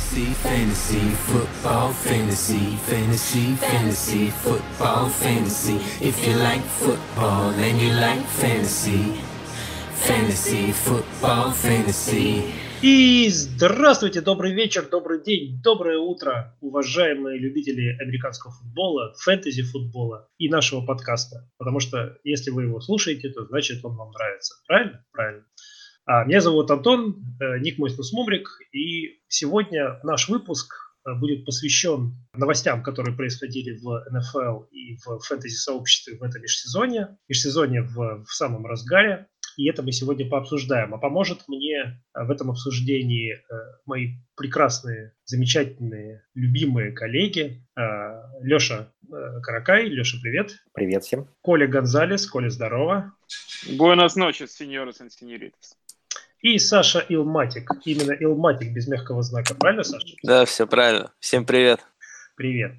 Fantasy, fantasy, football, fantasy, fantasy, fantasy, football, fantasy. If you like football and you like fantasy, fantasy, football, fantasy. И здравствуйте, добрый вечер, добрый день, доброе утро, уважаемые любители американского футбола, фэнтези-футбола и нашего подкаста. Потому что если вы его слушаете, то значит он вам нравится. Правильно? Правильно. А, меня зовут Антон, э, ник мой Мумрик, и сегодня наш выпуск э, будет посвящен новостям, которые происходили в НФЛ и в фэнтези-сообществе в этом межсезонье. Межсезонье в, в самом разгаре. И это мы сегодня пообсуждаем. А поможет мне э, в этом обсуждении мои прекрасные, замечательные, любимые коллеги. Леша Каракай. Леша, привет. Привет всем. Коля Гонзалес. Коля, здорово. Буэнос ночес, сеньоры и сеньоритас. И Саша Илматик. Именно Илматик без мягкого знака. Правильно, Саша? Да, все правильно. Всем привет. Привет.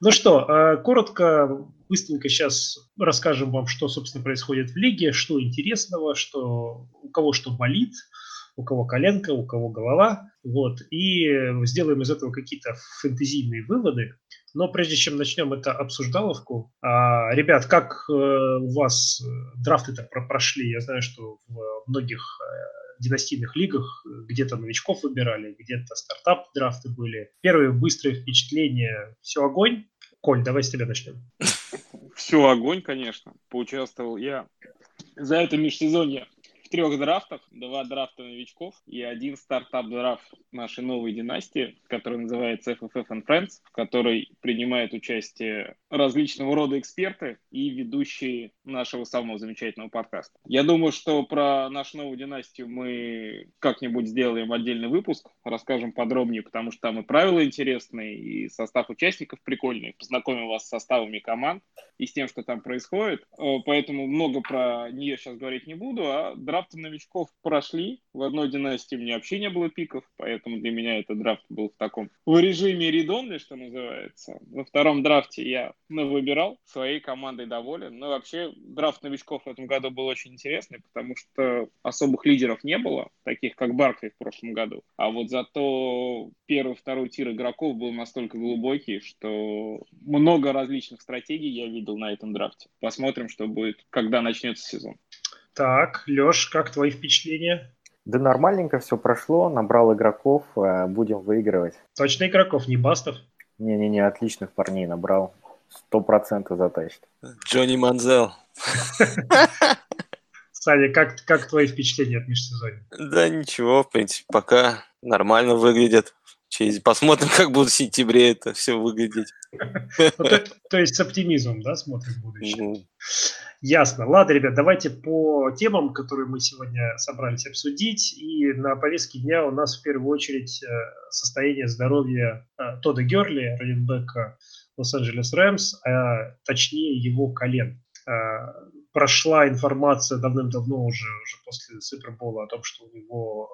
Ну что, э, коротко, быстренько сейчас расскажем вам, что, собственно, происходит в лиге, что интересного, что у кого что болит, у кого коленка, у кого голова. Вот. И сделаем из этого какие-то фэнтезийные выводы. Но прежде чем начнем эту обсуждаловку, а, ребят, как э, у вас драфты-то прошли? Я знаю, что в многих э, династийных лигах где-то новичков выбирали, где-то стартап-драфты были. Первые быстрые впечатления. Все огонь. Коль, давай с тебя начнем. Все огонь, конечно. Поучаствовал я за это межсезонье трех драфтах, два драфта новичков и один стартап-драфт нашей новой династии, который называется FFF and Friends, в которой принимают участие различного рода эксперты и ведущие нашего самого замечательного подкаста. Я думаю, что про нашу новую династию мы как-нибудь сделаем отдельный выпуск, расскажем подробнее, потому что там и правила интересные, и состав участников прикольный, познакомим вас с составами команд и с тем, что там происходит. Э, поэтому много про нее сейчас говорить не буду, а драфт драфты новичков прошли. В одной династии у меня вообще не было пиков, поэтому для меня этот драфт был в таком в режиме редонли, что называется. Во втором драфте я ну, выбирал, своей командой доволен. Но вообще драфт новичков в этом году был очень интересный, потому что особых лидеров не было, таких как Баркли в прошлом году. А вот зато первый, второй тир игроков был настолько глубокий, что много различных стратегий я видел на этом драфте. Посмотрим, что будет, когда начнется сезон. Так, Леш, как твои впечатления? Да нормальненько все прошло, набрал игроков, э, будем выигрывать. Точно игроков, не бастов? Не-не-не, отличных парней набрал. Сто процентов затащит. Джонни Манзел. Саня, как, как твои впечатления от межсезонья? Да ничего, в принципе, пока нормально выглядит. Через... Посмотрим, как будет в сентябре это все выглядеть. То есть с оптимизмом, да, смотрим будущее? Ясно. Ладно, ребят, давайте по темам, которые мы сегодня собрались обсудить. И на повестке дня у нас в первую очередь э, состояние здоровья э, Тода Герли, раненбека Лос-Анджелес Рэмс, а точнее его колен. Э, прошла информация давным-давно уже, уже после Супербола о том, что у него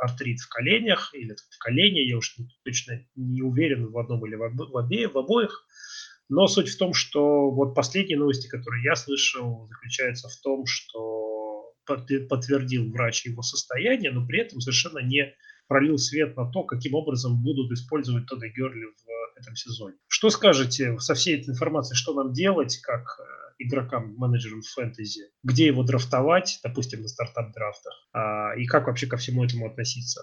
артрит в коленях или в колене, я уж точно не уверен в одном или в, обе, в обоих. Но суть в том, что вот последние новости, которые я слышал, заключаются в том, что подтвердил врач его состояние, но при этом совершенно не пролил свет на то, каким образом будут использовать Тодда Герли в этом сезоне. Что скажете со всей этой информацией, что нам делать, как э, игрокам, менеджерам фэнтези, где его драфтовать, допустим, на стартап-драфтах, а, и как вообще ко всему этому относиться?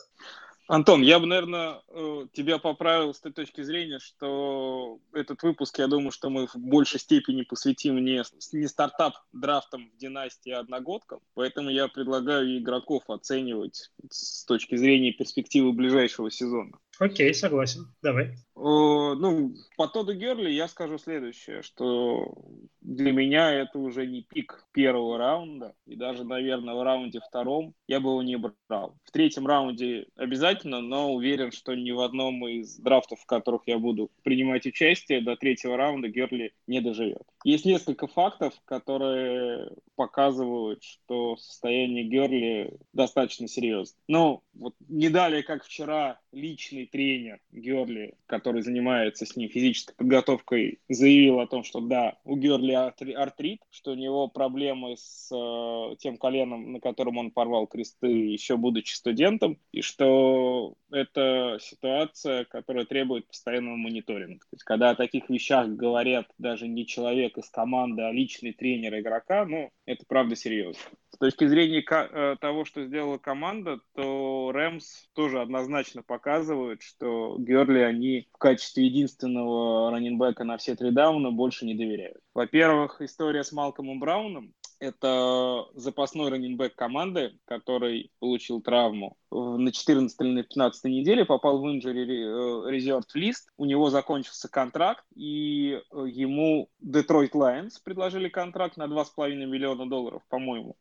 Антон, я бы, наверное, э, тебя поправил с той точки зрения, что этот выпуск, я думаю, что мы в большей степени посвятим не, не стартап-драфтам в династии одногодкам, поэтому я предлагаю игроков оценивать с точки зрения перспективы ближайшего сезона. Окей, согласен. Давай. О, ну, по Тоду Герли я скажу следующее, что для меня это уже не пик первого раунда, и даже, наверное, в раунде втором я бы его не брал. В третьем раунде обязательно, но уверен, что ни в одном из драфтов, в которых я буду принимать участие, до третьего раунда Герли не доживет. Есть несколько фактов, которые показывают, что состояние Герли достаточно серьезно. Ну, вот не далее, как вчера, личный тренер Герли, который занимается с ним физической подготовкой, заявил о том, что да, у Герли артрит, что у него проблемы с э, тем коленом, на котором он порвал кресты, еще будучи студентом, и что это ситуация, которая требует постоянного мониторинга. То есть, когда о таких вещах говорят даже не человек из команды, а личный тренер игрока, ну, это правда серьезно. С точки зрения э, того, что сделала команда, то Рэмс тоже однозначно показывают, что Герли они в качестве единственного раненбека на все три дауна больше не доверяют. Во-первых, история с Малкомом Брауном это запасной раненбэк команды, который получил травму на 14 или на 15 неделе, попал в injury э, reserve лист, у него закончился контракт, и э, ему Detroit Lions предложили контракт на 2,5 миллиона долларов, по-моему.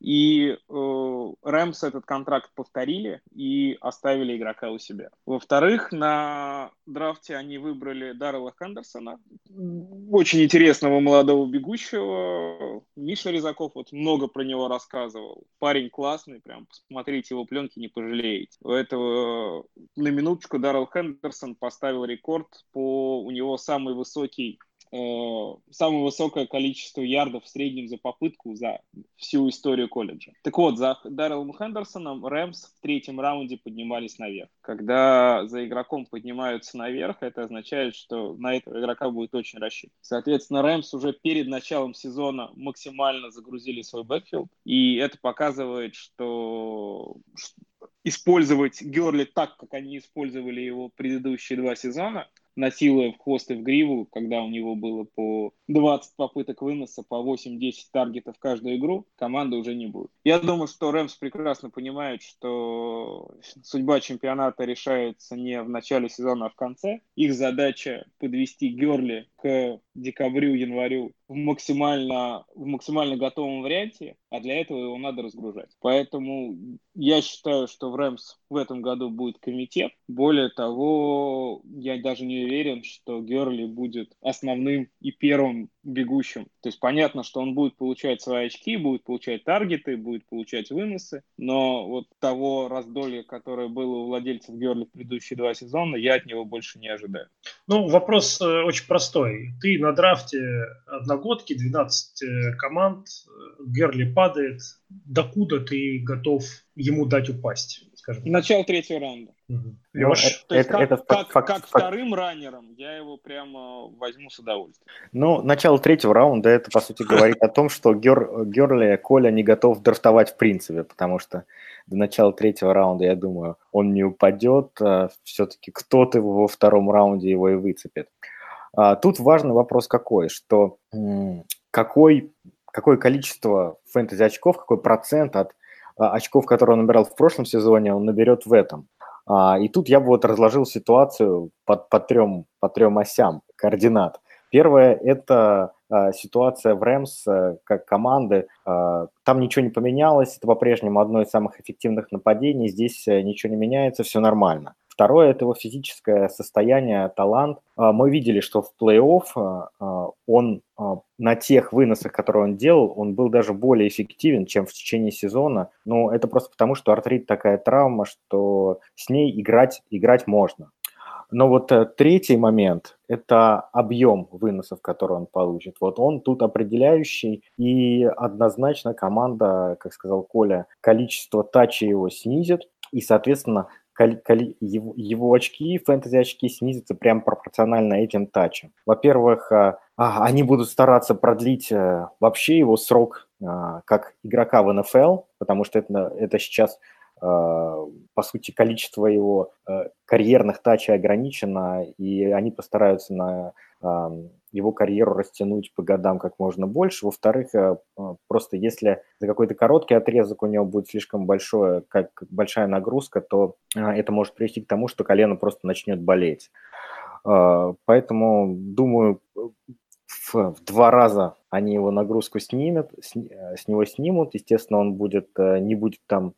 И э, Рэмс этот контракт повторили и оставили игрока у себя. Во-вторых, на драфте они выбрали Даррела Хендерсона, очень интересного молодого бегущего. Миша Резаков вот много про него рассказывал. Парень классный, прям посмотрите его пленки, не пожалеете. У этого на минуточку Даррел Хендерсон поставил рекорд по у него самый высокий Э, самое высокое количество ярдов в среднем за попытку за всю историю колледжа. Так вот, за Даррелом Хендерсоном Рэмс в третьем раунде поднимались наверх. Когда за игроком поднимаются наверх, это означает, что на этого игрока будет очень рассчитан. Соответственно, Рэмс уже перед началом сезона максимально загрузили свой бэкфилд, и это показывает, что использовать Герли так, как они использовали его предыдущие два сезона, насилуя в хвост и в гриву, когда у него было по 20 попыток выноса, по 8-10 таргетов каждую игру, команда уже не будет. Я думаю, что Рэмс прекрасно понимают, что судьба чемпионата решается не в начале сезона, а в конце. Их задача подвести Герли к декабрю-январю в максимально, в максимально готовом варианте, а для этого его надо разгружать. Поэтому я считаю, что в Рэмс в этом году будет комитет. Более того, я даже не уверен, что Герли будет основным и первым бегущим. То есть понятно, что он будет получать свои очки, будет получать таргеты, будет получать выносы, но вот того раздолья, которое было у владельцев Герли в предыдущие два сезона, я от него больше не ожидаю. Ну, вопрос э, очень простой. Ты на драфте одногодки, 12 э, команд, э, Герли падает. Докуда ты готов ему дать упасть? Скажем. Начало третьего раунда. Угу. Леш, есть это, как, это как, факт, как факт. вторым раннером я его прямо возьму с удовольствием. Ну, начало третьего раунда это, по сути, говорит о том, что Гер, Герли Коля не готов драфтовать в принципе, потому что до начала третьего раунда, я думаю, он не упадет. А Все-таки кто-то во втором раунде его и выцепит. А тут важный вопрос какой, что какой, какое количество фэнтези очков, какой процент от очков, которые он набирал в прошлом сезоне, он наберет в этом. А, и тут я бы вот разложил ситуацию по, по, трем, по трем осям координат. Первое – это а, ситуация в Рэмс как команды. Там ничего не поменялось, это по-прежнему одно из самых эффективных нападений, здесь э, ничего не меняется, все нормально. Второе – это его физическое состояние, талант. Мы видели, что в плей-офф он на тех выносах, которые он делал, он был даже более эффективен, чем в течение сезона. Но это просто потому, что артрит такая травма, что с ней играть, играть можно. Но вот э, третий момент – это объем выносов, который он получит. Вот он тут определяющий, и однозначно команда, как сказал Коля, количество тачей его снизит, и, соответственно, его, его очки, фэнтези-очки снизятся прям пропорционально этим тачам. Во-первых, а, а, они будут стараться продлить э, вообще его срок как игрока в НФЛ, потому что это, это сейчас по сути, количество его э, карьерных тачей ограничено, и они постараются на его карьеру растянуть по годам как можно больше. Во-вторых, э, э, просто если за какой-то короткий отрезок у него будет слишком большое, как большая нагрузка, то э, это может привести к тому, что колено просто начнет болеть. Поэтому, думаю, в, два раза они его нагрузку снимут, с, с него снимут. Естественно, он будет, не будет там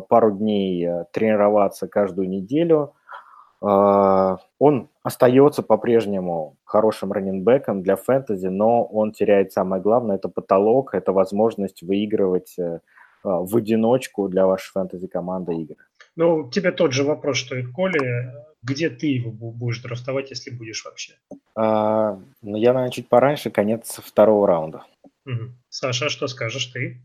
пару дней тренироваться каждую неделю, а, он остается по-прежнему хорошим раненбеком для фэнтези, но он теряет самое главное, это потолок, это возможность выигрывать э, в одиночку для вашей фэнтези-команды игры. Ну, тебе тот же вопрос, что и Коля. Где ты его будешь драфтовать, если будешь вообще? А, ну, я, наверное, чуть пораньше, конец второго раунда. Угу. Саша, что скажешь ты?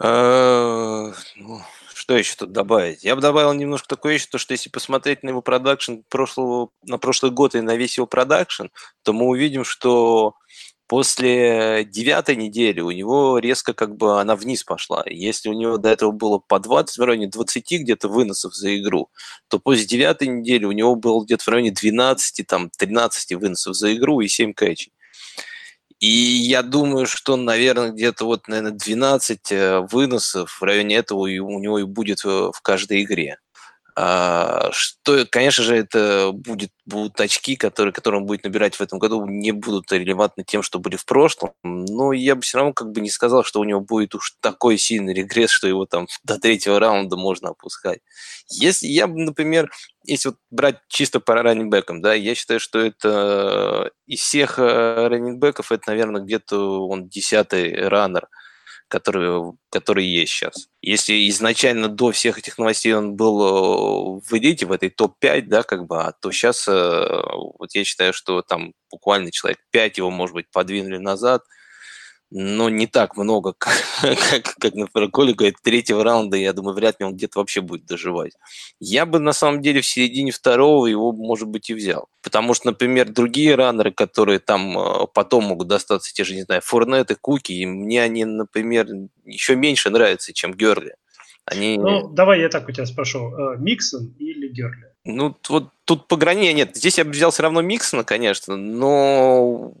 А, ну, Что еще тут добавить? Я бы добавил немножко такое еще, то, что если посмотреть на его продакшн прошлого, на прошлый год и на весь его продакшн, то мы увидим, что после девятой недели у него резко как бы она вниз пошла. Если у него до этого было по 20, в районе 20 где-то выносов за игру, то после девятой недели у него было где-то в районе 12, там, 13 выносов за игру и 7 кэчей. И я думаю, что, наверное, где-то вот, наверное, 12 э, выносов в районе этого у него и будет в каждой игре. А, что, конечно же, это будет, будут очки, которые, которые он будет набирать в этом году, не будут релевантны тем, что были в прошлом. Но я бы все равно как бы не сказал, что у него будет уж такой сильный регресс, что его там до третьего раунда можно опускать. Если я например, если вот брать чисто по раннинgbекам, да, я считаю, что это из всех э, раннинgbеков, это, наверное, где-то он десятый раннер – который, который есть сейчас. Если изначально до всех этих новостей он был э, в элите, в этой топ-5, да, как бы, а то сейчас э, вот я считаю, что там буквально человек 5 его, может быть, подвинули назад – но не так много, как, как, как например, Коля говорит, третьего раунда, я думаю, вряд ли он где-то вообще будет доживать. Я бы, на самом деле, в середине второго его, может быть, и взял. Потому что, например, другие раннеры, которые там э, потом могут достаться, те же, не знаю, Форнет Куки, и мне они, например, еще меньше нравятся, чем Герли. Они... Ну, давай я так у тебя спрошу. Э, Миксон или Герли? Ну, вот тут по грани нет. Здесь я бы взял все равно Миксона, конечно, но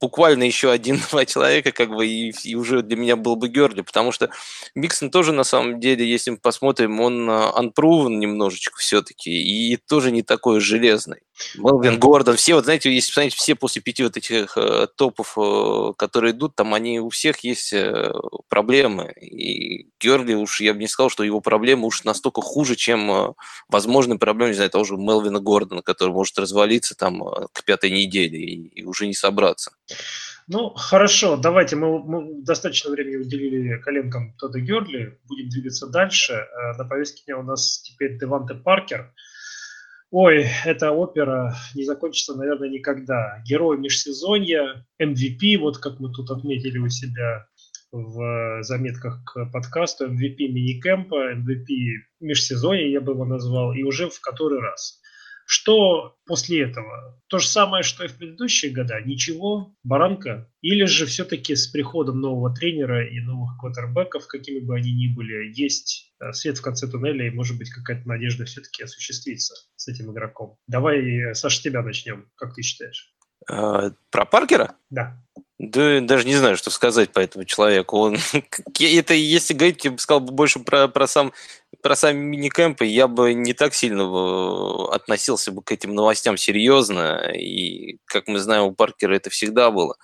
буквально еще один-два человека, как бы, и, и уже для меня был бы Герли, потому что Миксон тоже, на самом деле, если мы посмотрим, он а, unproven немножечко все-таки, и тоже не такой железный. Мелвин Гордон, все, вот знаете, если посмотреть, все после пяти вот этих э, топов, э, которые идут, там они, у всех есть э, проблемы, и Герли уж, я бы не сказал, что его проблемы уж настолько хуже, чем э, возможные проблемы, не знаю, того же Мелвина Гордона, который может развалиться там э, к пятой неделе и, и уже не собраться. Ну, хорошо, давайте, мы, мы достаточно времени уделили коленкам Тодда Герли, будем двигаться дальше. Э, на повестке дня у нас теперь Деванте Паркер. Ой, эта опера не закончится, наверное, никогда. Герой межсезонья, MVP, вот как мы тут отметили у себя в заметках к подкасту, MVP мини-кэмпа, MVP межсезонья, я бы его назвал, и уже в который раз. Что после этого? То же самое, что и в предыдущие года? Ничего? Баранка? Или же все-таки с приходом нового тренера и новых квотербеков, какими бы они ни были, есть э, свет в конце туннеля и, может быть, какая-то надежда все-таки осуществиться с этим игроком? Давай, Саша, тебя начнем. Как ты считаешь? А, про Паркера? Да. Да, даже не знаю, что сказать по этому человеку. Он, это, если говорить, я бы сказал больше про, про сам про сами мини-кэмпы, я бы не так сильно э, относился бы к этим новостям серьезно. И, как мы знаем, у Паркера это всегда было.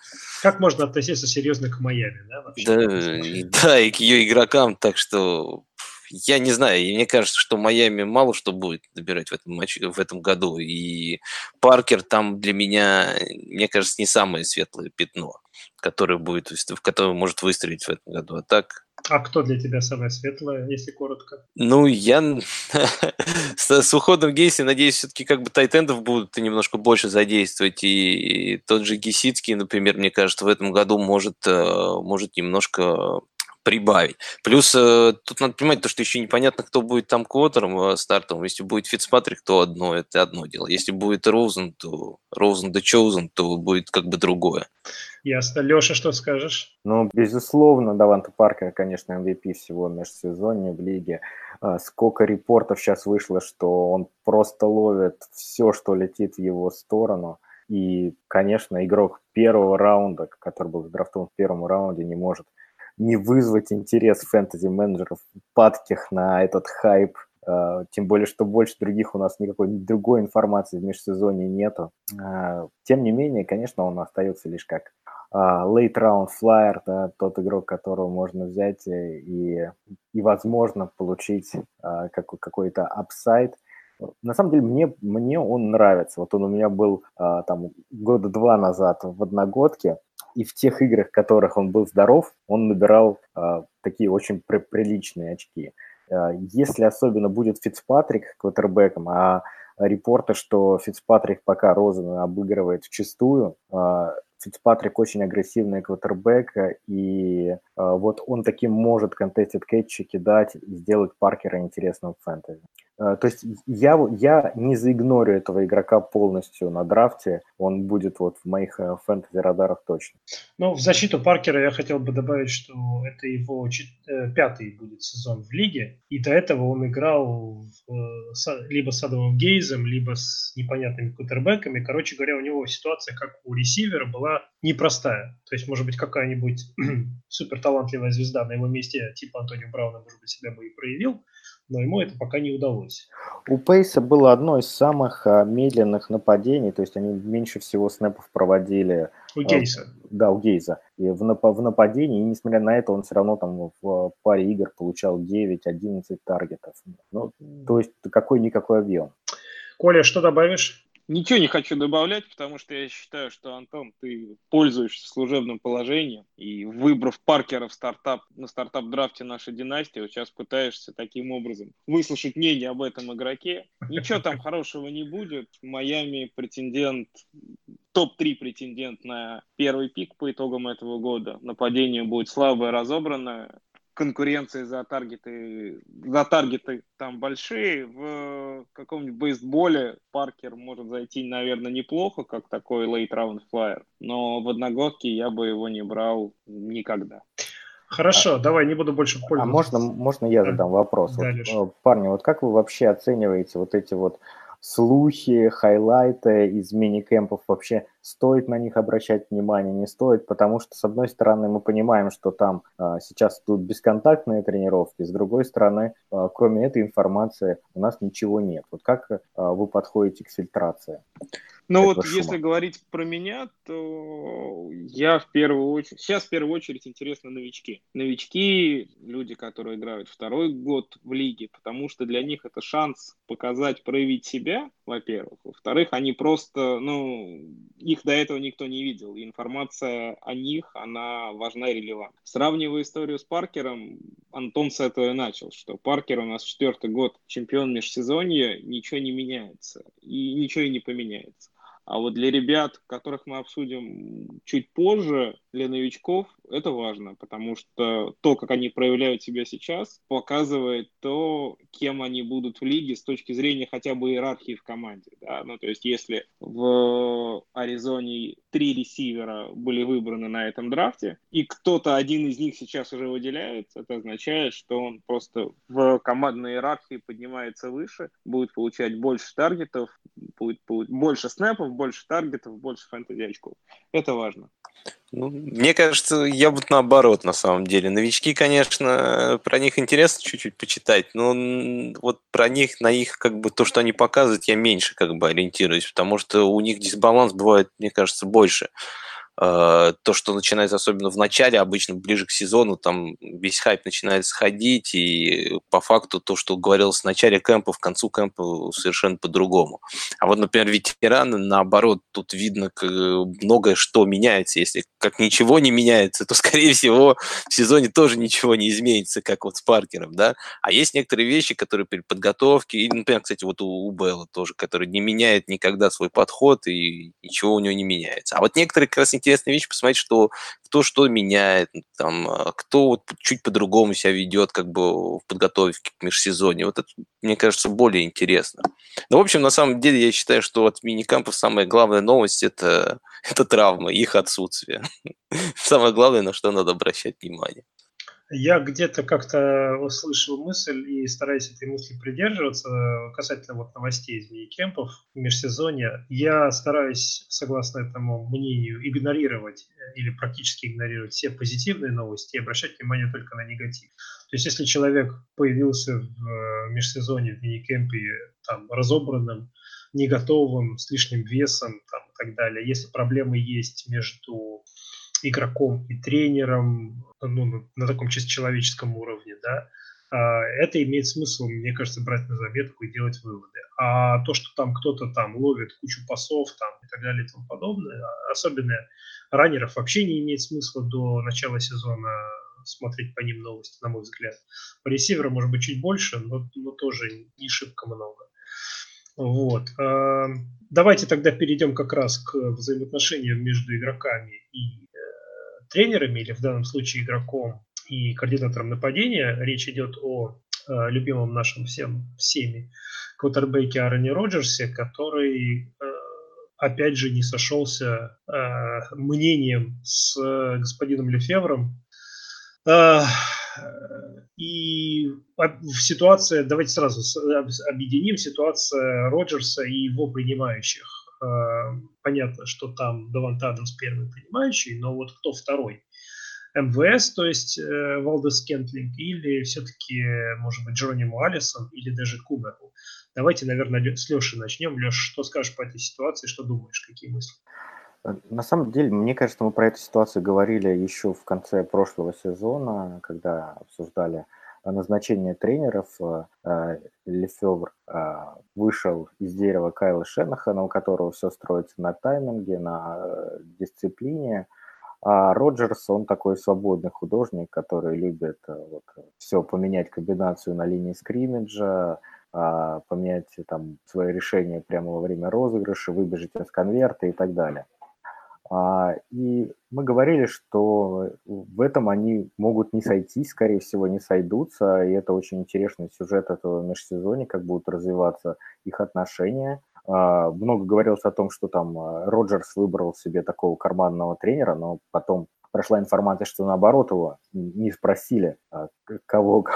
Как можно относиться серьезно к Майами, да? Вообще? Да, да, и к ее игрокам. Так что я не знаю, и мне кажется, что Майами мало что будет набирать в этом матче, в этом году. И Паркер там для меня, мне кажется, не самое светлое пятно, которое будет, в которое может выстрелить в этом году. А так, а кто для тебя самое светлое, если коротко? Ну, я с, уходом Гейси, надеюсь, все-таки как бы тайтендов будут немножко больше задействовать. И тот же Гесицкий, например, мне кажется, в этом году может, э, может немножко прибавить. Плюс э, тут надо понимать то, что еще непонятно, кто будет там квотером э, стартом. Если будет Фицпатрик, то одно, это одно дело. Если будет Роузен, то Роузен да Чоузен, то будет как бы другое. Ясно. Леша, что скажешь? Ну, безусловно, Даванта Паркер, конечно, MVP всего межсезонья в лиге. А, сколько репортов сейчас вышло, что он просто ловит все, что летит в его сторону. И, конечно, игрок первого раунда, который был драфтован в первом раунде, не может не вызвать интерес фэнтези-менеджеров падких на этот хайп, Uh, тем более, что больше других у нас никакой другой информации в межсезонье нету. Uh, тем не менее, конечно, он остается лишь как uh, late round flyer, да, тот игрок, которого можно взять и, и возможно, получить какой- какой-то upside. На самом деле, мне, мне он нравится. Вот он у меня был там года два назад в одногодке, и в тех играх, в которых он был здоров, он набирал э, такие очень при приличные очки. Э, если особенно будет Фицпатрик квотербеком, а репорты, что Фицпатрик пока Розена обыгрывает в чистую, э, Фицпатрик очень агрессивный квотербек, и э, вот он таким может контестит кетчи кидать и сделать Паркера интересным в фэнтези. Э, то есть я, я не заигнорю этого игрока полностью на драфте, он будет вот в моих э, фэнтези-радарах точно. Ну, в защиту Паркера я хотел бы добавить, что это его. Э, пятый будет сезон в лиге, и до этого он играл в, либо с Адамом Гейзом, либо с непонятными кутербеками. Короче говоря, у него ситуация, как у ресивера, была непростая. То есть, может быть, какая-нибудь супер талантливая звезда на его месте, типа Антонио Брауна, может быть, себя бы и проявил, но ему это пока не удалось. У Пейса было одно из самых а, медленных нападений, то есть они меньше всего снэпов проводили. У Гейза. Да, у Гейза. И в, нап- в нападении, и несмотря на это, он все равно там в паре игр получал 9-11 таргетов. Ну, то есть какой-никакой объем. Коля, что добавишь? Ничего не хочу добавлять, потому что я считаю, что, Антон, ты пользуешься служебным положением и, выбрав Паркера в стартап, на стартап-драфте нашей династии, вот сейчас пытаешься таким образом выслушать мнение об этом игроке. Ничего там хорошего не будет. Майами претендент, топ-3 претендент на первый пик по итогам этого года. Нападение будет слабое, разобранное конкуренции за таргеты, за таргеты там большие. В каком-нибудь бейсболе Паркер может зайти, наверное, неплохо, как такой late round flyer, но в одногодке я бы его не брал никогда. Хорошо, а, давай, не буду больше пользоваться. А можно, можно я задам вопрос? Да, вот, парни, вот как вы вообще оцениваете вот эти вот слухи, хайлайты из мини-кемпов вообще стоит на них обращать внимание, не стоит, потому что, с одной стороны, мы понимаем, что там а, сейчас тут бесконтактные тренировки, с другой стороны, а, кроме этой информации у нас ничего нет. Вот как а, вы подходите к фильтрации? Ну вот, шума? если говорить про меня, то я в первую очередь... Сейчас в первую очередь интересно новички. Новички, люди, которые играют второй год в лиге, потому что для них это шанс показать, проявить себя, во-первых. Во-вторых, они просто, ну, их до этого никто не видел. И информация о них, она важна и релевантна. Сравнивая историю с Паркером, Антон с этого и начал, что Паркер у нас четвертый год чемпион межсезонья, ничего не меняется. И ничего и не поменяется. А вот для ребят, которых мы обсудим чуть позже, для новичков это важно, потому что то, как они проявляют себя сейчас, показывает то, кем они будут в лиге с точки зрения хотя бы иерархии в команде. Да? Ну, то есть, если в Аризоне три ресивера были выбраны на этом драфте, и кто-то один из них сейчас уже выделяется, это означает, что он просто в командной иерархии поднимается выше, будет получать больше таргетов, будет, будет больше снэпов, больше таргетов, больше фэнтези очков. Это важно. Ну, мне кажется, я вот наоборот, на самом деле. Новички, конечно, про них интересно чуть-чуть почитать, но вот про них, на их, как бы, то, что они показывают, я меньше, как бы, ориентируюсь, потому что у них дисбаланс бывает, мне кажется, больше. То, что начинается особенно в начале, обычно ближе к сезону, там весь хайп начинает сходить, и по факту то, что говорилось в начале кемпа, в концу кемпа совершенно по-другому. А вот, например, ветераны, наоборот, тут видно многое, что меняется. Если как ничего не меняется, то, скорее всего, в сезоне тоже ничего не изменится, как вот с Паркером, да. А есть некоторые вещи, которые при подготовке, и, например, кстати, вот у, у Белла тоже, который не меняет никогда свой подход, и ничего у него не меняется. А вот некоторые как раз интересная вещь, посмотреть, что кто что меняет, там, а, кто вот чуть по-другому себя ведет как бы в подготовке к межсезонью. Вот это, мне кажется, более интересно. Но, в общем, на самом деле, я считаю, что от мини-кампов самая главная новость это, – это травма, их отсутствие. Самое главное, на что надо обращать внимание. Я где-то как-то услышал мысль и стараюсь этой мысли придерживаться касательно вот новостей из мини-кемпов межсезонья. Я стараюсь, согласно этому мнению, игнорировать э, или практически игнорировать все позитивные новости и обращать внимание только на негатив. То есть, если человек появился в э, межсезонье в мини-кемпе там, разобранным, не готовым, с лишним весом там, и так далее, если проблемы есть между игроком и тренером, ну, на таком чисто человеческом уровне, да, а, это имеет смысл, мне кажется, брать на заметку и делать выводы. А то, что там кто-то там ловит кучу пасов там и так далее и тому подобное, а, особенно раннеров вообще не имеет смысла до начала сезона смотреть по ним новости, на мой взгляд. По ресиверам может быть чуть больше, но, но тоже не шибко много. Вот. давайте тогда перейдем как раз к взаимоотношениям между игроками и тренерами, или в данном случае игроком и координатором нападения. Речь идет о э, любимом нашем всем всеми квотербеке Аароне Роджерсе, который э, опять же не сошелся э, мнением с э, господином Лефевром. Э, и в ситуации, давайте сразу объединим ситуация Роджерса и его принимающих. Э, понятно, что там Давант Адамс первый принимающий, но вот кто второй? МВС, то есть э, Валдес Кентлинг, или все-таки, может быть, Джеронимо Алисон, или даже Куберу. Давайте, наверное, с Леши начнем. Леш, что скажешь по этой ситуации, что думаешь, какие мысли? Э, на самом деле, мне кажется, мы про эту ситуацию говорили еще в конце прошлого сезона, когда обсуждали назначение тренеров. Э, э, Лефевр вышел из дерева Кайла Шенахана, у которого все строится на тайминге, на дисциплине. А Роджерс, он такой свободный художник, который любит вот, все поменять комбинацию на линии скриммиджа, поменять там свои решения прямо во время розыгрыша, выбежать из конверта и так далее. А, и мы говорили, что в этом они могут не сойтись, скорее всего, не сойдутся, и это очень интересный сюжет этого межсезонья, как будут развиваться их отношения. А, много говорилось о том, что там Роджерс выбрал себе такого карманного тренера, но потом прошла информация, что наоборот его не спросили, кого,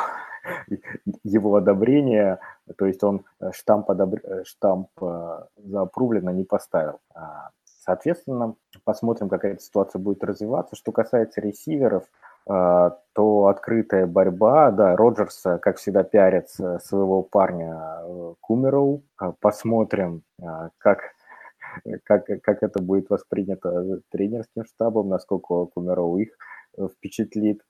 его одобрение, то есть он э, штамп, одобр... Э, штамп э, заапрувлено не поставил. А, соответственно, посмотрим, как эта ситуация будет развиваться. Что касается ресиверов, то открытая борьба, да, Роджерс, как всегда, пиарит своего парня Кумероу. Посмотрим, как, как, как это будет воспринято тренерским штабом, насколько Кумероу их впечатлит.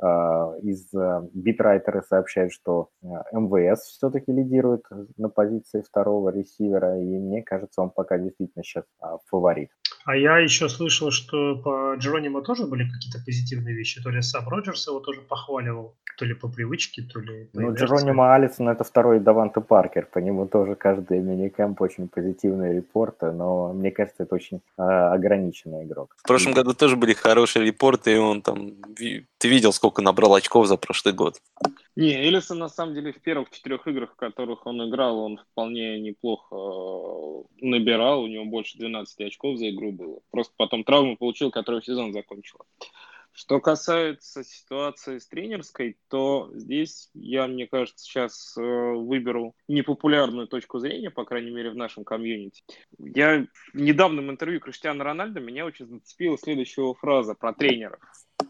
А, из а, битрайтера сообщают, что а, МВС все-таки лидирует на позиции второго ресивера, и мне кажется, он пока действительно сейчас фаворит. А я еще слышал, что по Джеронимо тоже были какие-то позитивные вещи. То ли сам Роджерс его тоже похваливал, то ли по привычке, то ли... ну, Джеронимо Алисон это второй Даванте Паркер. По нему тоже каждый мини-кэмп очень позитивные репорты, но мне кажется, это очень э, ограниченный игрок. В прошлом году тоже были хорошие репорты, и он там... Ты видел, сколько набрал очков за прошлый год? Не, Элисон на самом деле в первых четырех играх, в которых он играл, он вполне неплохо э, набирал. У него больше 12 очков за игру было. Просто потом травму получил, которую сезон закончила. Что касается ситуации с тренерской, то здесь я, мне кажется, сейчас э, выберу непопулярную точку зрения, по крайней мере, в нашем комьюнити. Я в недавнем интервью Криштиана Рональда меня очень зацепила следующая фраза про тренеров.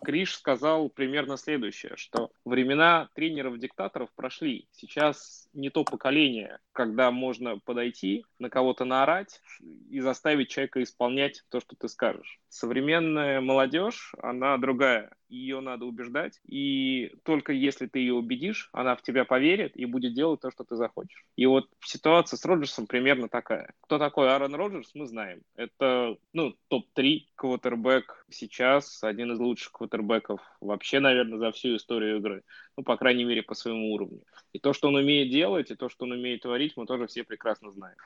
Криш сказал примерно следующее, что времена тренеров-диктаторов прошли. Сейчас не то поколение, когда можно подойти, на кого-то наорать и заставить человека исполнять то, что ты скажешь. Современная молодежь, она другая ее надо убеждать, и только если ты ее убедишь, она в тебя поверит и будет делать то, что ты захочешь. И вот ситуация с Роджерсом примерно такая. Кто такой Аарон Роджерс, мы знаем. Это, ну, топ-3 квотербек сейчас, один из лучших квотербеков вообще, наверное, за всю историю игры. Ну, по крайней мере, по своему уровню. И то, что он умеет делать, и то, что он умеет творить, мы тоже все прекрасно знаем.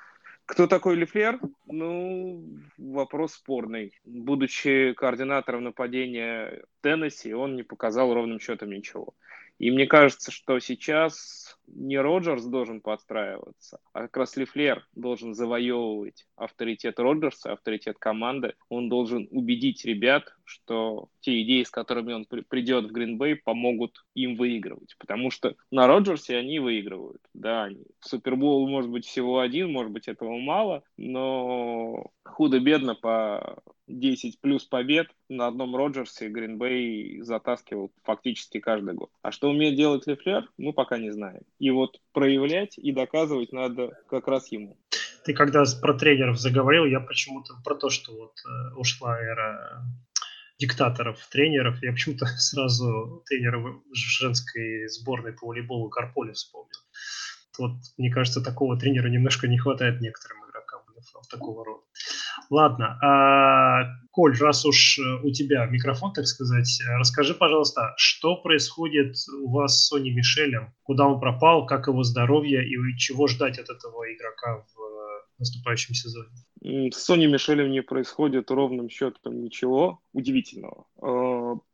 Кто такой Лефлер? Ну, вопрос спорный. Будучи координатором нападения Теннесси, он не показал ровным счетом ничего. И мне кажется, что сейчас не Роджерс должен подстраиваться, а как раз Лифлер должен завоевывать авторитет Роджерса, авторитет команды. Он должен убедить ребят, что те идеи, с которыми он придет в Гринбей, помогут им выигрывать. Потому что на Роджерсе они выигрывают. Да, они Супербол может быть всего один, может быть этого мало, но худо-бедно по 10 плюс побед на одном Роджерсе Гринбей затаскивал фактически каждый год. А что умеет делать Лефлер, мы пока не знаем. И вот проявлять и доказывать надо как раз ему. Ты когда про тренеров заговорил, я почему-то про то, что вот э, ушла эра диктаторов, тренеров, я почему-то сразу тренера женской сборной по волейболу Карполи вспомнил. Вот, мне кажется, такого тренера немножко не хватает некоторым такого рода. Ладно, а, Коль, раз уж э, у тебя микрофон, так сказать, э, расскажи, пожалуйста, что происходит у вас с Сони Мишелем, куда он пропал, как его здоровье и чего ждать от этого игрока в в наступающем сезоне? С Сони Мишелем не происходит ровным счетом ничего удивительного.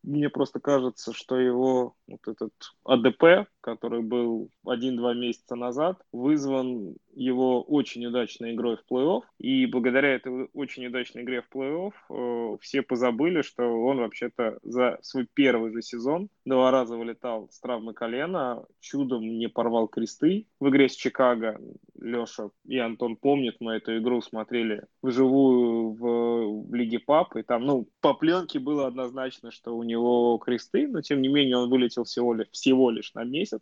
Мне просто кажется, что его вот этот АДП, который был один-два месяца назад, вызван его очень удачной игрой в плей-офф. И благодаря этой очень удачной игре в плей-офф э, все позабыли, что он вообще-то за свой первый же сезон два раза вылетал с травмы колена, чудом не порвал кресты в игре с Чикаго. Леша и Антон помнят, мы эту игру смотрели вживую в, в Лиге Пап, и там, ну, по пленке было однозначно, что у него кресты, но тем не менее он вылетел всего лишь, всего лишь на месяц,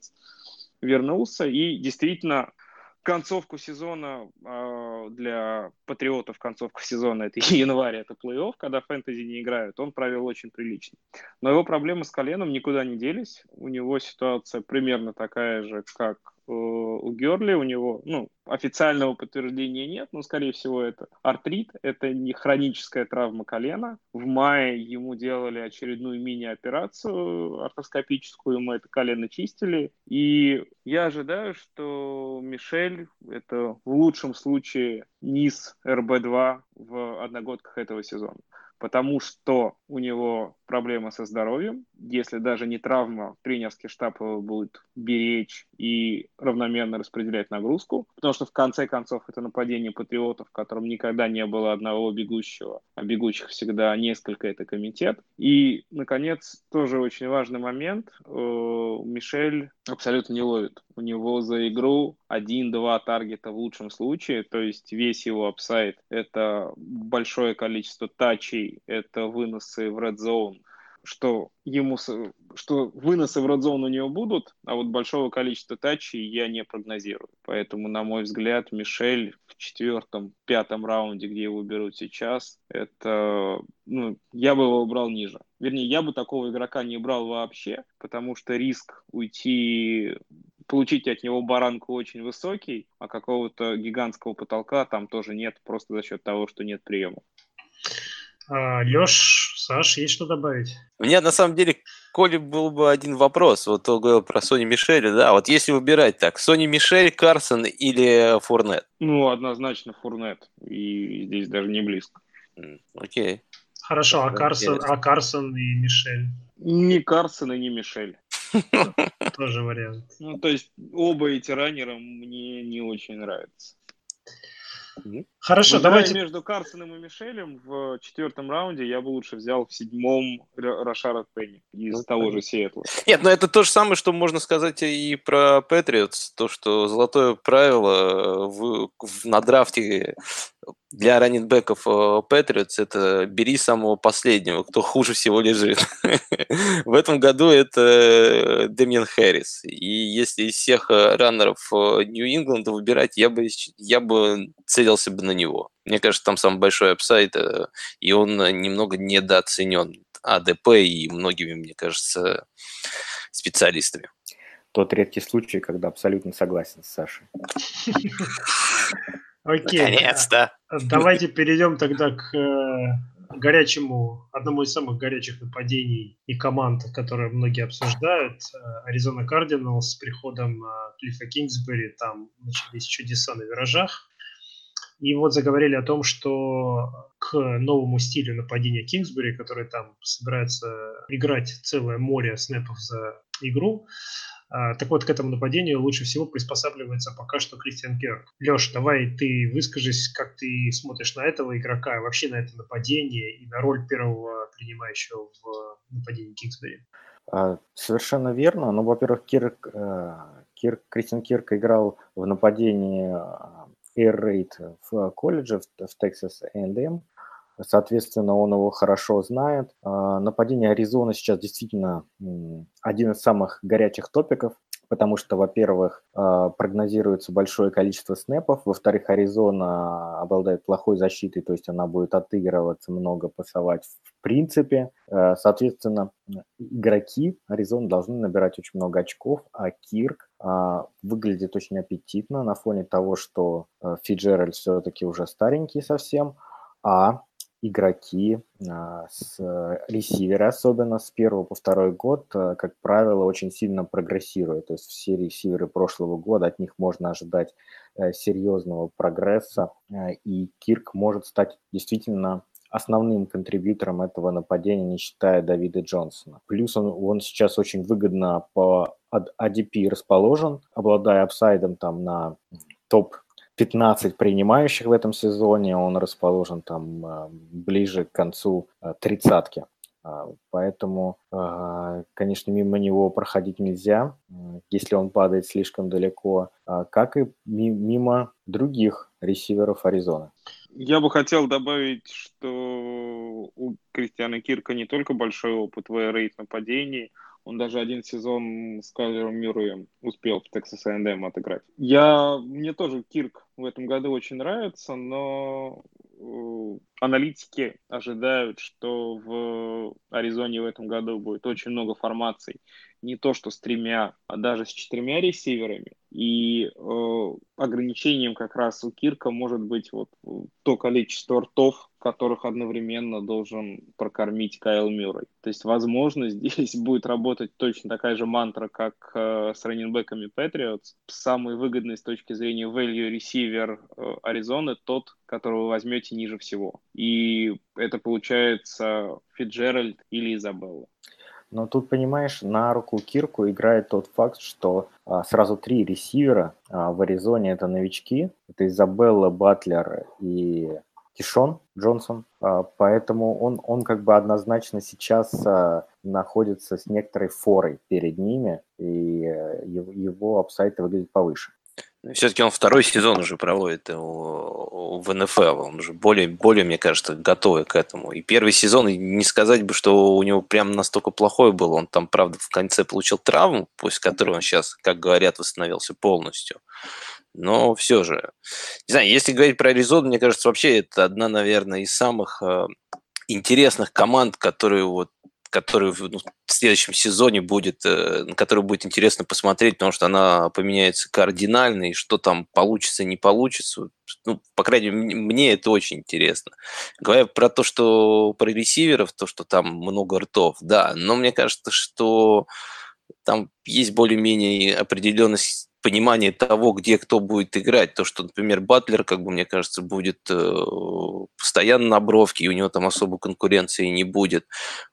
вернулся, и действительно концовку сезона э, для патриотов концовка сезона это январь, это плей-офф, когда фэнтези не играют, он провел очень прилично. Но его проблемы с коленом никуда не делись. У него ситуация примерно такая же, как у Герли, у него, ну, официального подтверждения нет, но, скорее всего, это артрит, это не хроническая травма колена. В мае ему делали очередную мини-операцию артроскопическую, мы это колено чистили, и я ожидаю, что Мишель, это в лучшем случае низ РБ-2 в одногодках этого сезона потому что у него проблема со здоровьем. Если даже не травма, тренерский штаб его будет беречь и равномерно распределять нагрузку, потому что в конце концов это нападение патриотов, в котором никогда не было одного бегущего, а бегущих всегда несколько, это комитет. И, наконец, тоже очень важный момент. Э, Мишель абсолютно не ловит. У него за игру один-два таргета в лучшем случае, то есть весь его upside — это большое количество тачей, это выносы в red zone, что ему, что выносы в родзон у него будут, а вот большого количества тачей я не прогнозирую. Поэтому, на мой взгляд, Мишель в четвертом, пятом раунде, где его берут сейчас, это, ну, я бы его брал ниже. Вернее, я бы такого игрока не брал вообще, потому что риск уйти получить от него баранку очень высокий, а какого-то гигантского потолка там тоже нет, просто за счет того, что нет приема. А, Леш, Саш, есть что добавить? У меня на самом деле, Коли, был бы один вопрос. Вот он говорил про Сони Мишеля, да. Вот если выбирать так, Сони Мишель, Карсон или Фурнет? Ну, однозначно Фурнет. И здесь даже не близко. Окей. Хорошо, а Карсон, а Карсон и Мишель? Ни Карсон и ни Мишель. Тоже вариант. Ну, то есть оба эти раннера мне не очень нравятся. Хорошо, давайте... между Карсоном и Мишелем в четвертом раунде я бы лучше взял в седьмом Рошара Пенни из ну, того же Сиэтла. Нет, но это то же самое, что можно сказать и про Патриотс. То, что золотое правило в, в, на драфте для раннинбеков Патриотс это бери самого последнего, кто хуже всего лежит. в этом году это Демьян Хэрис. И если из всех э, раннеров э, Нью-Ингланда выбирать, я бы, я бы целился бы на него. Мне кажется, там самый большой апсайд, э, и он немного недооценен АДП и многими, мне кажется, специалистами. Тот редкий случай, когда абсолютно согласен с Сашей. Окей. Наконец-то. Давайте перейдем тогда к э, горячему, одному из самых горячих нападений и команд, которые многие обсуждают. Аризона Кардиналс с приходом Клиффа Кингсбери, там начались чудеса на виражах. И вот заговорили о том, что к новому стилю нападения Кингсбери, который там собирается играть целое море снэпов за игру, так вот, к этому нападению лучше всего приспосабливается пока что Кристиан Керк. Леш, давай ты выскажись, как ты смотришь на этого игрока, вообще на это нападение и на роль первого принимающего в нападении Кингсбери. А, совершенно верно. Ну, во-первых, Кирк, э, Кирк, Кристиан Кирк играл в нападении Air Raid в колледже в Texas A&M. Соответственно, он его хорошо знает. А, нападение Аризоны сейчас действительно один из самых горячих топиков, потому что, во-первых, а, прогнозируется большое количество снэпов, во-вторых, Аризона обладает плохой защитой, то есть она будет отыгрываться, много пасовать в принципе. А, соответственно, игроки Аризоны должны набирать очень много очков, а Кирк выглядит очень аппетитно на фоне того, что Фиджеральд все-таки уже старенький совсем, а игроки, а, с ресиверы особенно с первого по второй год, как правило, очень сильно прогрессируют. То есть все ресиверы прошлого года, от них можно ожидать серьезного прогресса, и Кирк может стать действительно основным контрибьютором этого нападения, не считая Давида Джонсона. Плюс он, он сейчас очень выгодно по ADP расположен, обладая апсайдом там на топ 15 принимающих в этом сезоне, он расположен там э, ближе к концу э, тридцатки. А, поэтому, а, конечно, мимо него проходить нельзя, если он падает слишком далеко, а, как и мимо других ресиверов Аризоны. Я бы хотел добавить, что у Кристиана Кирка не только большой опыт в рейд нападений, он даже один сезон с Кайлером Мюрреем успел в Texas A&M отыграть. Я, мне тоже Кирк в этом году очень нравится, но э, аналитики ожидают, что в Аризоне в этом году будет очень много формаций. Не то, что с тремя, а даже с четырьмя ресиверами. И э, ограничением как раз у Кирка может быть вот то количество ртов, которых одновременно должен прокормить Кайл Мюррей. То есть, возможно, здесь будет работать точно такая же мантра, как э, с раненбеками Patriots. Самый выгодный с точки зрения value ресивер э, Аризоны тот, которого вы возьмете ниже всего. И это получается Фиджеральд или Изабелла. Но тут, понимаешь, на руку Кирку играет тот факт, что а, сразу три ресивера а, в Аризоне это новички. Это Изабелла, Батлер и Кишон Джонсон. А, поэтому он, он как бы однозначно сейчас а, находится с некоторой форой перед ними, и э, его, апсайт выглядит повыше. Ну, Все-таки он второй сезон уже проводит в НФЛ. Он уже более, более, мне кажется, готовый к этому. И первый сезон, не сказать бы, что у него прям настолько плохой был. Он там, правда, в конце получил травму, после которой он сейчас, как говорят, восстановился полностью. Но все же, не знаю, если говорить про Аризону, мне кажется, вообще это одна, наверное, из самых э, интересных команд, которые вот который ну, в следующем сезоне будет, э, на которую будет интересно посмотреть, потому что она поменяется кардинально, и что там получится, не получится. Ну, по крайней мере, мне это очень интересно. Говоря про то, что про ресиверов, то, что там много ртов, да, но мне кажется, что там есть более-менее определенность понимание того, где кто будет играть. То, что, например, Батлер, как бы мне кажется, будет э, постоянно на бровке, и у него там особой конкуренции не будет.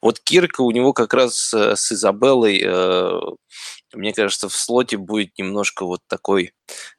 Вот Кирка у него как раз э, с Изабеллой, э, мне кажется, в слоте будет немножко вот такой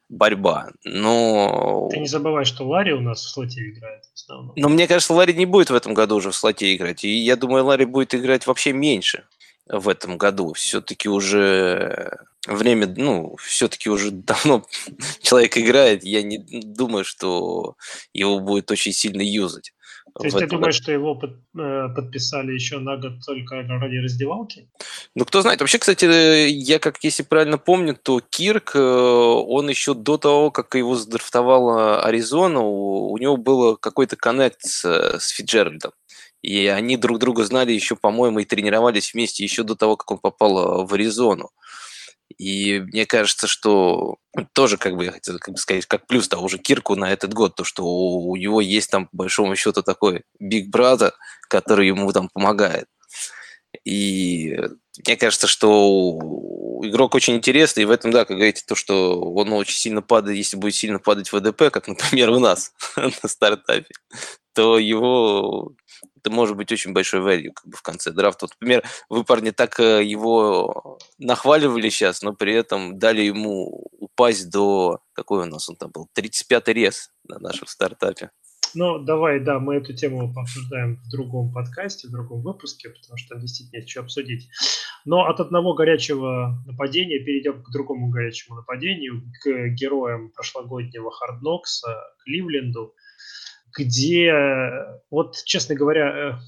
борьба. Но... Ты не забывай, что Ларри у нас в слоте играет в основном. Но мне кажется, Ларри не будет в этом году уже в слоте играть. И я думаю, Ларри будет играть вообще меньше в этом году. Все-таки уже время, ну, все-таки уже давно человек играет. Я не думаю, что его будет очень сильно юзать. То есть ты думаешь, что его под, э, подписали еще на год только ради раздевалки? Ну, кто знает. Вообще, кстати, я, как если правильно помню, то Кирк, э, он еще до того, как его задрафтовала Аризона, у, у него был какой-то коннект с, с Фиджеральдом. И они друг друга знали еще, по-моему, и тренировались вместе еще до того, как он попал э, в Аризону. И мне кажется, что тоже, как бы, я хотел как бы сказать, как плюс того же Кирку на этот год, то, что у него есть там, по большому счету, такой биг брата, который ему там помогает. И мне кажется, что игрок очень интересный, и в этом, да, как говорите, то, что он очень сильно падает, если будет сильно падать ВДП, как, например, у нас на стартапе, то его это может быть очень большой value как бы в конце драфта. Вот, например, вы, парни, так э, его нахваливали сейчас, но при этом дали ему упасть до... Какой у нас он там был? 35-й рез на нашем стартапе. Ну, давай, да, мы эту тему пообсуждаем в другом подкасте, в другом выпуске, потому что там действительно есть что обсудить. Но от одного горячего нападения перейдем к другому горячему нападению, к героям прошлогоднего Харднокса, Кливленду где, вот, честно говоря,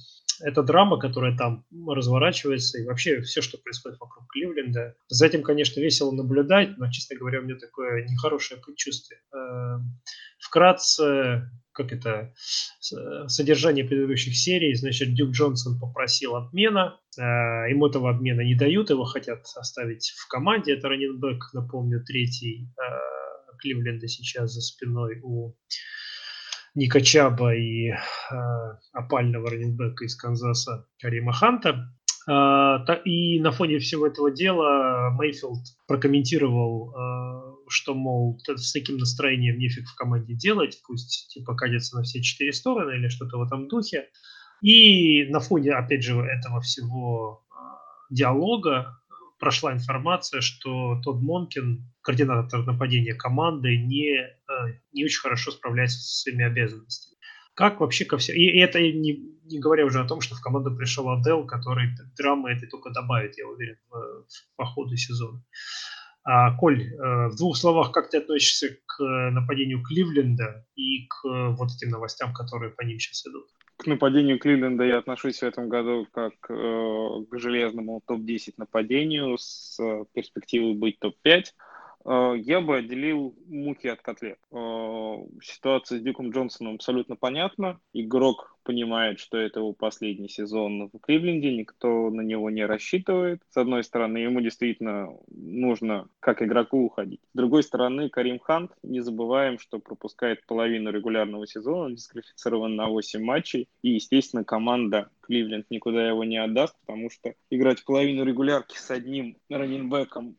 э, эта драма, которая там разворачивается, и вообще все, что происходит вокруг Кливленда, за этим, конечно, весело наблюдать, но, честно говоря, у меня такое нехорошее предчувствие. Э, вкратце, как это, содержание предыдущих серий, значит, Дюк Джонсон попросил отмена, э, ему этого обмена не дают, его хотят оставить в команде, это раненбэк, напомню, третий Кливленда сейчас за спиной у Ника Чаба и э, опального раненбека из Канзаса Карима Ханта. Э, и на фоне всего этого дела Мейфилд прокомментировал, э, что, мол, с таким настроением нефиг в команде делать, пусть типа катится на все четыре стороны или что-то в этом духе. И на фоне, опять же, этого всего диалога прошла информация, что Тодд Монкин, координатор нападения команды, не, э, не очень хорошо справляется со своими обязанностями. Как вообще ко всему... И это не, не говоря уже о том, что в команду пришел Адел, который драмы это только добавит, я уверен, по ходу сезона. А, Коль, э, в двух словах, как ты относишься к нападению Кливленда и к вот этим новостям, которые по ним сейчас идут? К нападению Кливленда я отношусь в этом году как э, к железному топ-10 нападению с э, перспективой быть топ-5. Э, я бы отделил муки от котлет. Э, ситуация с Дюком Джонсоном абсолютно понятна. Игрок понимает, что это его последний сезон в Кливленде, никто на него не рассчитывает. С одной стороны, ему действительно нужно как игроку уходить. С другой стороны, Карим Хант, не забываем, что пропускает половину регулярного сезона, дисквалифицирован на 8 матчей, и, естественно, команда Кливленд никуда его не отдаст, потому что играть половину регулярки с одним раненбеком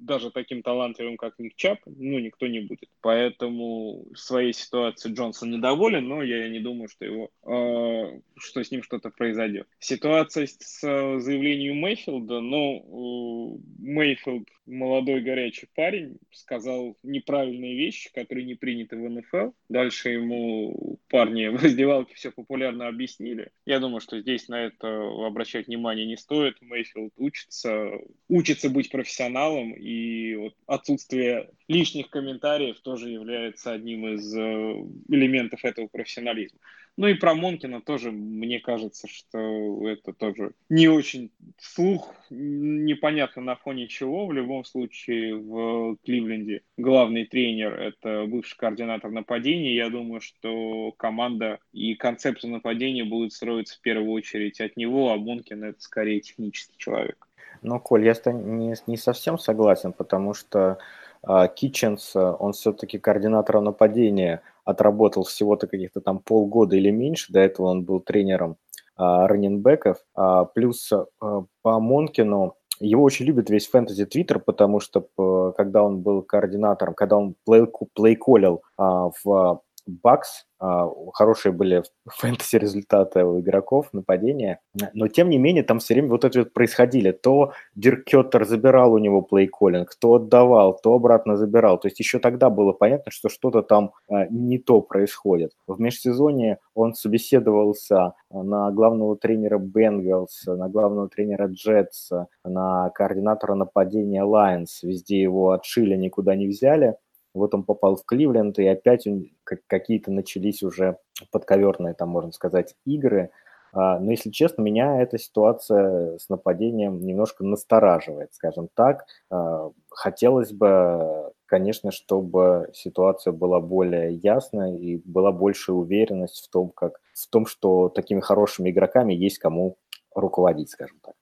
даже таким талантливым, как Ник Чап, ну, никто не будет. Поэтому своей ситуации Джонсон недоволен, но я не думаю, что его, э, что с ним что-то произойдет. Ситуация с заявлением Мейфилда, ну, э, Мейфилд молодой горячий парень, сказал неправильные вещи, которые не приняты в НФЛ. Дальше ему парни в раздевалке все популярно объяснили. Я думаю, что здесь на это обращать внимание не стоит. Мейфилд учится, учится быть профессионалом, и вот отсутствие лишних комментариев тоже является одним из э, элементов этого профессионализма. Ну и про Монкина тоже, мне кажется, что это тоже не очень слух, непонятно на фоне чего. В любом случае в Кливленде главный тренер – это бывший координатор нападения. Я думаю, что команда и концепция нападения будут строиться в первую очередь от него, а Монкин – это скорее технический человек. Ну, Коль, я не, не совсем согласен, потому что а, Китченс, он все-таки координатор нападения, отработал всего-то каких-то там полгода или меньше, до этого он был тренером а, раненбеков, а, плюс а, по Монкину его очень любит весь фэнтези твиттер, потому что когда он был координатором, когда он плей, плейколил а, в Бакс, а, хорошие были фэнтези результаты у игроков, нападения, но тем не менее там все время вот это вот происходили. То Дирк Кеттер забирал у него плейколлинг, то отдавал, то обратно забирал. То есть еще тогда было понятно, что что-то там а, не то происходит. В межсезонье он собеседовался на главного тренера Бенгалс, на главного тренера Джетс, на координатора нападения Лайонс. Везде его отшили, никуда не взяли. Вот он попал в Кливленд, и опять какие-то начались уже подковерные, там, можно сказать, игры. А, но, если честно, меня эта ситуация с нападением немножко настораживает, скажем так. А, хотелось бы, конечно, чтобы ситуация была более ясная и была большая уверенность в том, как, в том, что такими хорошими игроками есть кому руководить, скажем так.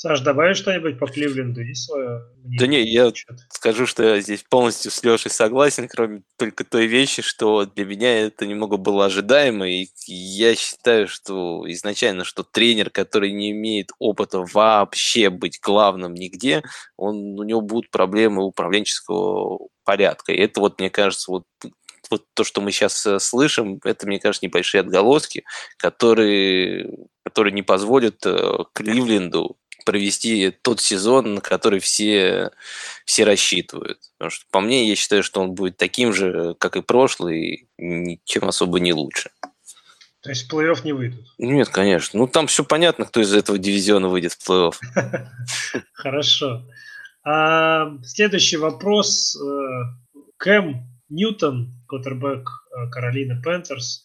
Саш, добавишь что-нибудь по Кливленду? Есть свое мнение? Да не, я скажу, что я здесь полностью с Лешей согласен, кроме только той вещи, что для меня это немного было ожидаемо, и я считаю, что изначально, что тренер, который не имеет опыта вообще быть главным нигде, он, у него будут проблемы управленческого порядка. И это вот, мне кажется, вот вот то, что мы сейчас э, слышим, это, мне кажется, небольшие отголоски, которые, которые не позволят э, Кливленду провести тот сезон, на который все, все рассчитывают. Потому что, по мне, я считаю, что он будет таким же, как и прошлый, ничем особо не лучше. То есть в плей-офф не выйдут? Нет, конечно. Ну, там все понятно, кто из этого дивизиона выйдет в плей-офф. Хорошо. А, следующий вопрос. Э, Кэм Ньютон, квотербек э, Каролины Пентерс,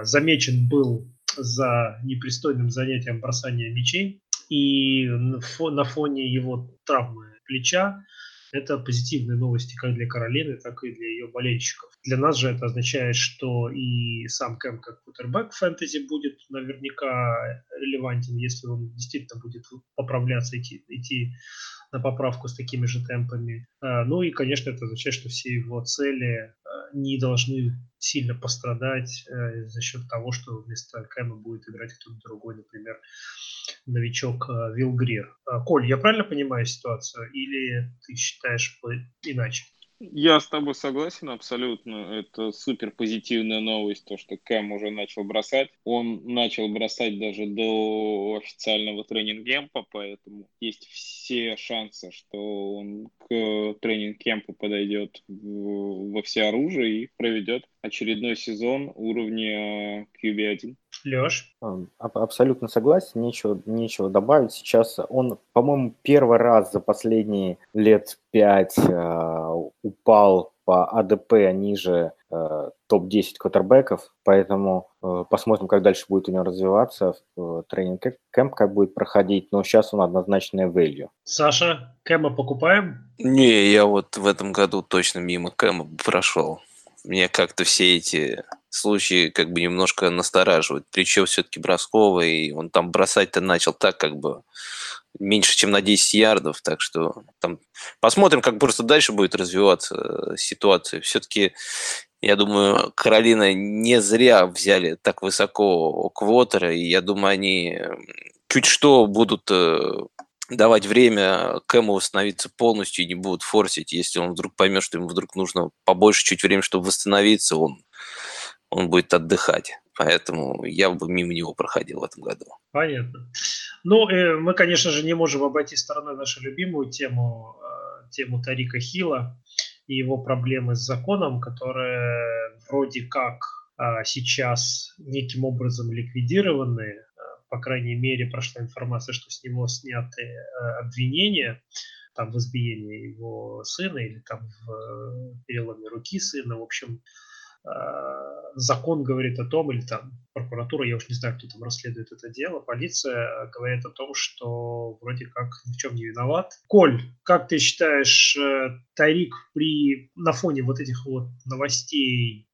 замечен был за непристойным занятием бросания мячей и на фоне его травмы плеча Это позитивные новости как для Каролины, так и для ее болельщиков. Для нас же это означает, что и сам Кэм как кутербэк фэнтези будет наверняка релевантен, если он действительно будет поправляться, идти, идти на поправку с такими же темпами. А, ну и, конечно, это означает, что все его цели а, не должны сильно пострадать э, за счет того, что вместо Кэма будет играть кто-то другой, например, новичок а, Вилл Грир. Коль, я правильно понимаю ситуацию или ты считаешь иначе? Я с тобой согласен абсолютно. Это супер позитивная новость, то, что Кэм уже начал бросать. Он начал бросать даже до официального тренинг-кемпа, поэтому есть все шансы, что он к тренинг-кемпу подойдет во всеоружие и проведет очередной сезон уровня QB1. Леш? Абсолютно согласен, нечего, нечего добавить. Сейчас он, по-моему, первый раз за последние лет пять э, упал по АДП ниже э, топ-10 квотербеков, поэтому э, посмотрим, как дальше будет у него развиваться в тренинг кэмп, как будет проходить, но сейчас он однозначная value. Саша, Кэма покупаем? Не, я вот в этом году точно мимо Кэма прошел. Мне как-то все эти случаи как бы немножко настораживают. Причем все-таки бросковый, он там бросать-то начал так как бы меньше, чем на 10 ярдов, так что там посмотрим, как просто дальше будет развиваться э, ситуация. Все-таки, я думаю, Каролина не зря взяли так высоко квотера, и я думаю, они чуть что будут э, давать время Кэму восстановиться полностью и не будут форсить. Если он вдруг поймет, что ему вдруг нужно побольше чуть времени, чтобы восстановиться, он он будет отдыхать. Поэтому я бы мимо него проходил в этом году. Понятно. Ну, э, мы, конечно же, не можем обойти стороной нашу любимую тему, э, тему Тарика Хила и его проблемы с законом, которые вроде как э, сейчас неким образом ликвидированы. По крайней мере, прошла информация, что с него сняты э, обвинения там в избиении его сына или там в э, переломе руки сына. В общем, Э, закон говорит о том, или там прокуратура, я уж не знаю, кто там расследует это дело, полиция говорит о том, что вроде как ни в чем не виноват. Коль, как ты считаешь, Тарик при, на фоне вот этих вот новостей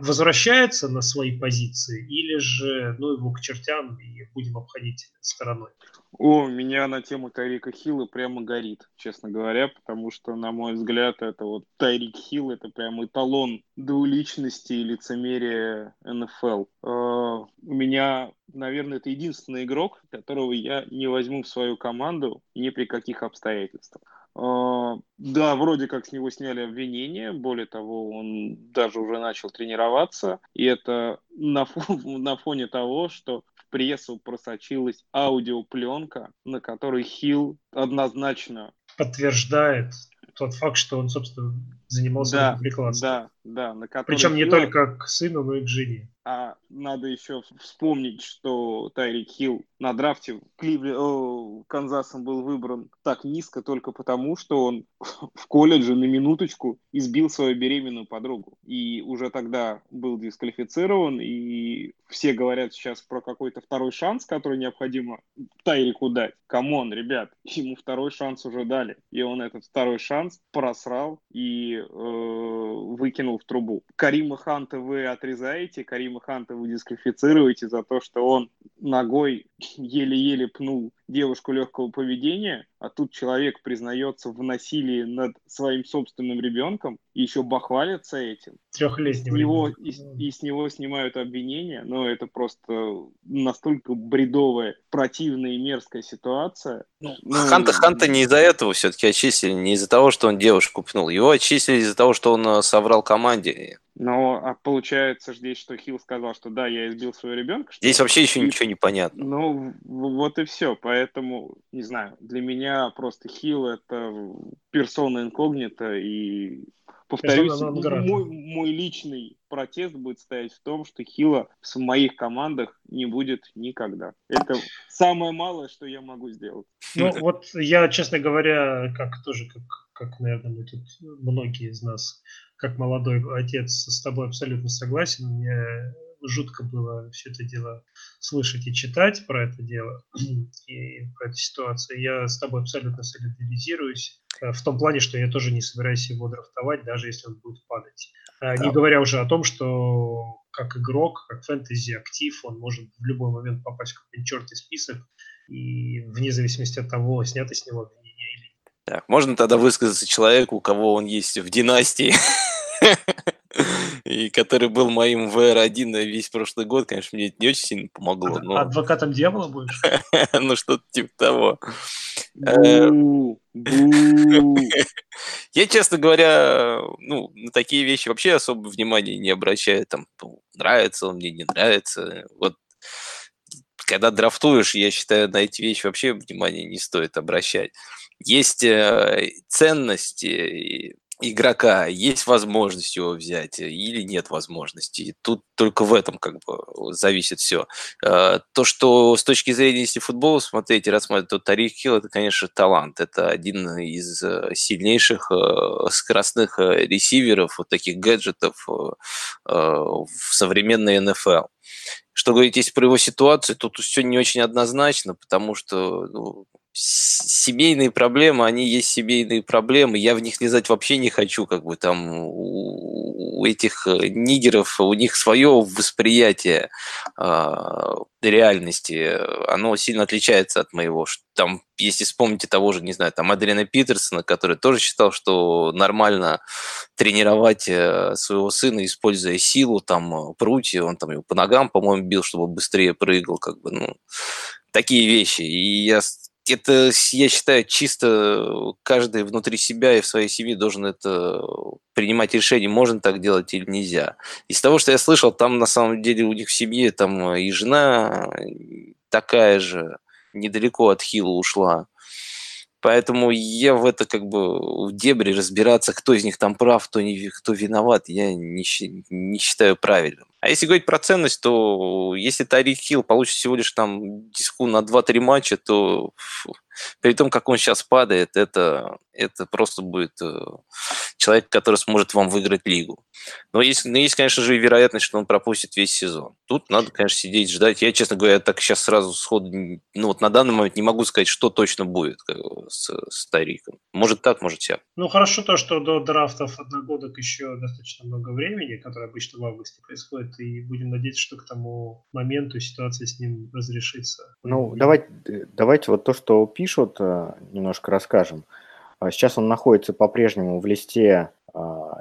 возвращается на свои позиции или же, ну, его к чертям и будем обходить стороной? О, меня на тему Тайрика Хилла прямо горит, честно говоря, потому что, на мой взгляд, это вот Тайрик Хилл, это прям эталон двуличности и лицемерия НФЛ. Э, у меня, наверное, это единственный игрок, которого я не возьму в свою команду ни при каких обстоятельствах. Э, да, вроде как с него сняли обвинения, более того, он даже уже начал тренироваться, и это на, фоне, на фоне того, что прессу просочилась аудиопленка, на которой Хилл однозначно подтверждает тот факт, что он, собственно, занимался да, публикацией. Да, да. На Причем не только к сыну, но и к жене. А надо еще вспомнить, что Тайрик Хилл на драфте Кливли... О, Канзасом был выбран так низко только потому, что он в колледже на минуточку избил свою беременную подругу. И уже тогда был дисквалифицирован, и все говорят сейчас про какой-то второй шанс, который необходимо Тайрику дать. Come on, ребят, ему второй шанс уже дали. И он этот второй шанс просрал и э, выкинул в трубу. Карима Ханта вы отрезаете, Карима Ханта вы дисквалифицируете за то, что он ногой еле-еле пнул девушку легкого поведения, а тут человек признается в насилии над своим собственным ребенком и еще бахвалится этим. Трехлетним. И, него, и, и с него снимают обвинения, но это просто настолько бредовая, противная и мерзкая ситуация. Ну, Ханта Ханта не из-за этого все-таки очистили, не из-за того, что он девушку пнул. Его очистили из-за того, что он э, соврал команде. Но а получается здесь, что Хилл сказал, что да, я избил своего ребенка. Здесь вообще еще и... ничего не понятно. Ну, вот и все. Поэтому, не знаю, для меня просто Хилл это персона инкогнита. И, повторюсь, мой, мой личный протест будет стоять в том, что Хила в моих командах не будет никогда. Это самое малое, что я могу сделать. Ну, вот я, честно говоря, как тоже, как, как, наверное, мы тут многие из нас как молодой отец с тобой абсолютно согласен. Мне жутко было все это дело слышать и читать про это дело и про эту ситуацию. Я с тобой абсолютно солидаризируюсь э, в том плане, что я тоже не собираюсь его драфтовать, даже если он будет падать. Э, да. Не говоря уже о том, что как игрок, как фэнтези актив, он может в любой момент попасть в какой-нибудь черный список, и вне зависимости от того, снято с него обвинение или нет. Так, можно тогда высказаться человеку, у кого он есть в династии, и который был моим VR1 весь прошлый год, конечно, мне это не очень сильно помогло. Но... Адвокатом дьявола будешь? ну, что-то типа того. Э, я, честно говоря, ну, на такие вещи вообще особо внимания не обращаю. Там, нравится он мне, не нравится. Вот когда драфтуешь, я считаю, на эти вещи вообще внимания не стоит обращать. Есть э, ценности, игрока есть возможность его взять э, или нет возможности. И тут только в этом как бы зависит все. Э, то, что с точки зрения, если футбол смотреть и рассматривать, то Тарик Хилл это, конечно, талант. Это один из э, сильнейших скоростных ресиверов, вот таких гаджетов в современной НФЛ. Что говорить есть про его ситуацию, тут все не очень однозначно, потому что ну, семейные проблемы, они есть семейные проблемы, я в них лезать вообще не хочу, как бы там у, этих э, нигеров, у них свое восприятие э, реальности, оно сильно отличается от моего. Там, если вспомните того же, не знаю, там Адриана Питерсона, который тоже считал, что нормально тренировать э, своего сына, используя силу, там, прутья, он там его по ногам, по-моему, бил, чтобы быстрее прыгал, как бы, ну, такие вещи. И я это, я считаю, чисто каждый внутри себя и в своей семье должен это принимать решение, можно так делать или нельзя. Из того, что я слышал, там на самом деле у них в семье там и жена такая же, недалеко от Хила ушла. Поэтому я в это как бы в дебри разбираться, кто из них там прав, кто, не, кто виноват, я не, не считаю правильным. А если говорить про ценность, то если Тарик Хилл получит всего лишь там диску на 2-3 матча, то при том, как он сейчас падает, это, это просто будет человек, который сможет вам выиграть лигу. Но есть, но есть, конечно же, и вероятность, что он пропустит весь сезон. Тут надо, конечно, сидеть, ждать. Я, честно говоря, так сейчас сразу сходу, ну вот на данный момент не могу сказать, что точно будет с, с Тариком. Может так, может всяк. Ну хорошо то, что до драфтов одногодок еще достаточно много времени, которое обычно в августе происходит, и будем надеяться, что к тому моменту ситуация с ним разрешится. Ну, давайте, давайте вот то, что пишут, э, немножко расскажем. А сейчас он находится по-прежнему в листе а,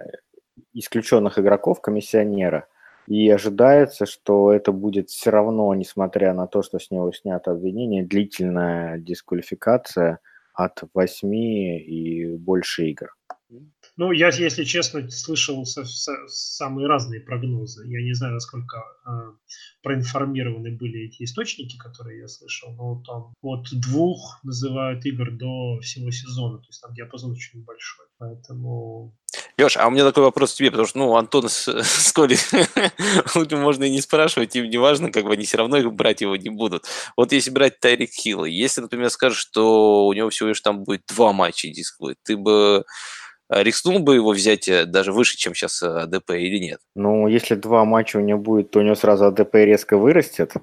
исключенных игроков комиссионера, и ожидается, что это будет все равно, несмотря на то, что с него снято обвинение, длительная дисквалификация от 8 и больше игр. Ну, я, если честно, слышал со, со, самые разные прогнозы. Я не знаю, насколько э, проинформированы были эти источники, которые я слышал, но там от двух называют игр до всего сезона. То есть там диапазон очень большой. Поэтому Леш, а у меня такой вопрос тебе, потому что, ну, Антон с, с Колей можно и не спрашивать, им не важно, как бы они все равно их брать его не будут. Вот если брать Тайрик Хилла, если, например, скажешь, что у него всего лишь там будет два матча дисковых, ты бы рискнул бы его взять э, даже выше, чем сейчас э, АДП или нет? Ну, если два матча у него будет, то у него сразу АДП резко вырастет.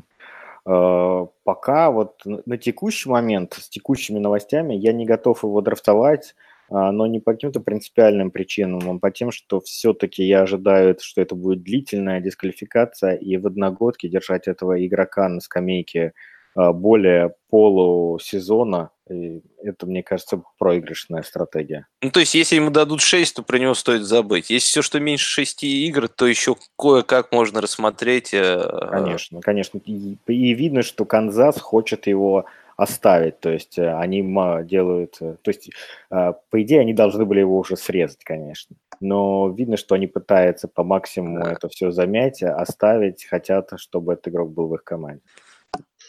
Э, пока вот на текущий момент, с текущими новостями, я не готов его драфтовать, но не по каким-то принципиальным причинам, а по тем, что все-таки я ожидаю, что это будет длительная дисквалификация, и в одногодке держать этого игрока на скамейке более полусезона и это, мне кажется, проигрышная стратегия. Ну, то есть, если ему дадут 6, то про него стоит забыть. Если все, что меньше 6 игр, то еще кое-как можно рассмотреть. Э, конечно, конечно. И, и видно, что Канзас хочет его оставить. То есть, э, они делают... Э, то есть, по идее, они должны были его уже срезать, конечно. Но видно, что они пытаются по максимуму это все замять, оставить, хотят, чтобы этот игрок был в их команде.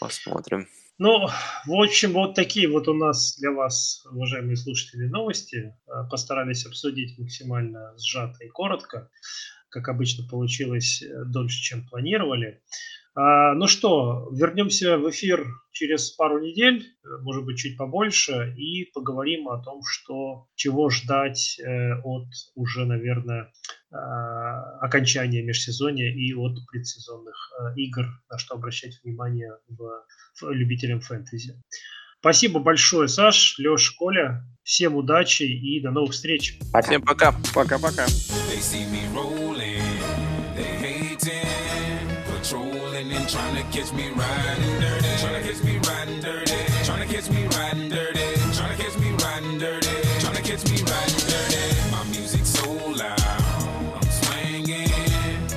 Посмотрим. Ну, в общем, вот такие вот у нас для вас, уважаемые слушатели, новости. Э, постарались обсудить максимально сжато и коротко. Как обычно, получилось э, дольше, чем планировали. А, ну что, вернемся в эфир через пару недель, может быть, чуть побольше, и поговорим о том, что, чего ждать э, от уже, наверное, а, окончания межсезонья и от предсезонных э, игр, на что обращать внимание в, в любителям фэнтези. Спасибо большое, Саш, Леш, Коля. Всем удачи и до новых встреч. Всем пока. Пока-пока. Trying to catch me riding dirty. Trying to catch me riding dirty. Trying to catch me riding dirty. Trying to catch me riding dirty. Trying to catch me riding dirty. My music so loud. I'm swinging.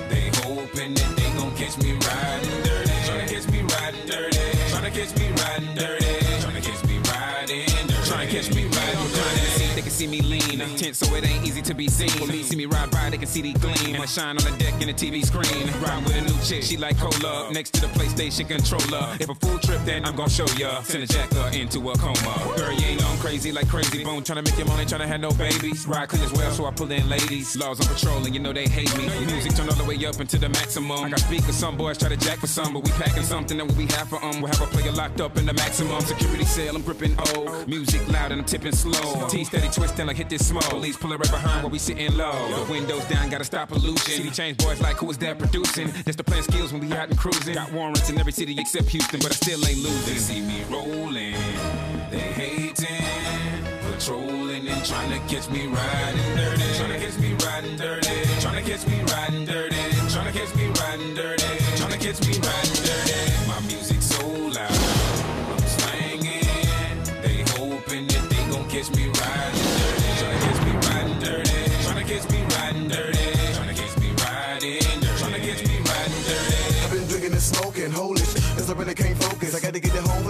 They hoping that they gon' catch me riding dirty. Trying to catch me riding dirty. Trying to catch me riding dirty. Trying to catch me riding dirty. Trying to catch me riding dirty. They can see me so it ain't easy to be seen. Police see me ride by, they can see the gleam. I shine on the deck in the TV screen. Ride with a new chick, she like cola. Next to the PlayStation controller. If a full trip, then I'm gon' show ya. Send a jacker into a coma. Girl, you ain't on crazy like crazy bone. Tryna make your money, tryna have no babies. Ride clean as well, so I pull in ladies. Laws on patrol, and you know they hate me. Music turn all the way up into the maximum. I got speakers, some boys try to jack for some, but we packing something that we have for um. We'll have a player locked up in the maximum security cell. I'm gripping O. Music loud and I'm tipping slow. T steady twisting like hit this smoke. Police pulling right behind while we sitting low. The windows down, gotta stop pollution. City change boys like who is that producing? That's the plan skills when we out and cruising. Got warrants in every city except Houston, but I still ain't They see me rolling, they hating, patrolling and trying to catch me riding dirty. Trying to catch me riding dirty. Trying to catch me riding dirty. Trying to catch me riding dirty.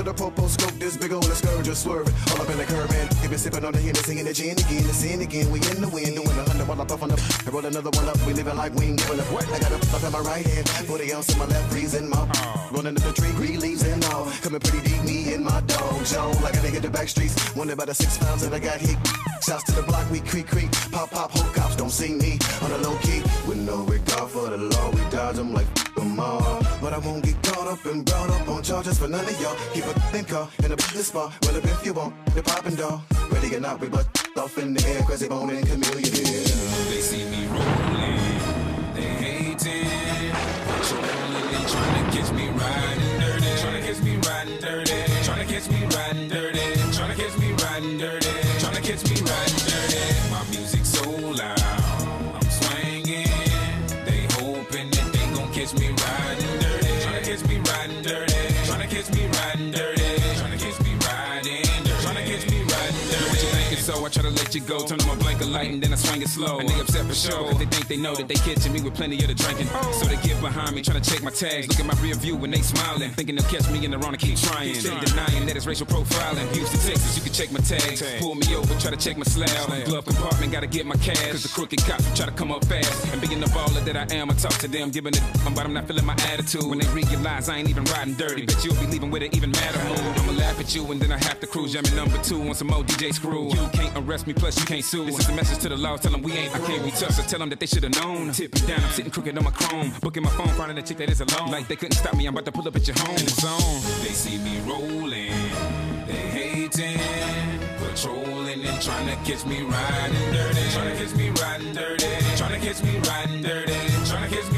The popo scope, this big old scourge just swerving. All up in the curb, man. It sipping on the Hennessy and the gin again, the sin again. We in the wind, doing a hundred while I puff on the. I roll another one up, we living like we ain't giving up. I got a puff in my right hand, 40 ounce in my left, freezing my. Oh. Rolling up the tree, green leaves and all. Coming pretty deep, me and my dog, Joe. Like I hit the back streets, wonder about the six pounds that I got hit. Shouts to the block, we creak, creak. Pop, pop, whole cops don't see me on the low key. With no regard for the law, we dodge them like them all. But I won't get caught up and brought up on charges for none of y'all. Keep a think car in a business spot. Well, if you want, the poppin' dog. Ready or not, we butt off in the air, crazy bone and chameleon. Yeah. They see me rolling, they hating, patrolling and trying to catch me riding dirty, trying to catch me riding dirty, I try to let you go. Turn on my blanket light and then I swing it slow. And they upset for sure. Cause they think they know that they catching me with plenty of the drinking. So they get behind me, trying to check my tags. Look at my rear view when they smiling. Thinking they'll catch me in the wrong and keep trying. They denying that it's racial profiling. Houston, Texas, you can check my tags. Pull me over, try to check my slab. Glove compartment, gotta get my cash. Cause the crooked cops try to come up fast. And being the baller that I am, I talk to them, giving it, but I'm not feeling my attitude. When they realize I ain't even riding dirty. Bet you'll be leaving with an even madder mood. I'ma laugh at you and then I have to cruise. Jamming number two on some old DJ screw. You can't arrest me, plus you can't sue. This is a message to the law, tell them we ain't, I can't be touched. So tell them that they should've known. Tip Tipping down, I'm sitting crooked on my chrome. Booking my phone, finding a chick that is alone. Like they couldn't stop me, I'm about to pull up at your home. Zone. They see me rolling, they hating, patrolling and trying to catch me riding dirty, trying to catch me riding dirty, trying to catch me riding dirty, trying to catch me